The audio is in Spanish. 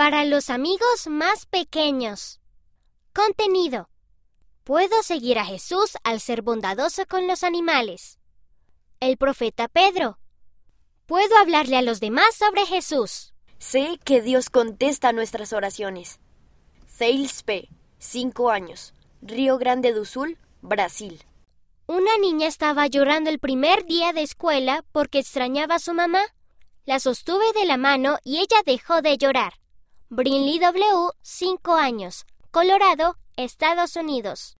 Para los amigos más pequeños. Contenido. Puedo seguir a Jesús al ser bondadoso con los animales. El profeta Pedro. Puedo hablarle a los demás sobre Jesús. Sé que Dios contesta nuestras oraciones. Sales P, 5 años, Río Grande do Sul, Brasil. Una niña estaba llorando el primer día de escuela porque extrañaba a su mamá. La sostuve de la mano y ella dejó de llorar. Brinley W, 5 años, Colorado, Estados Unidos.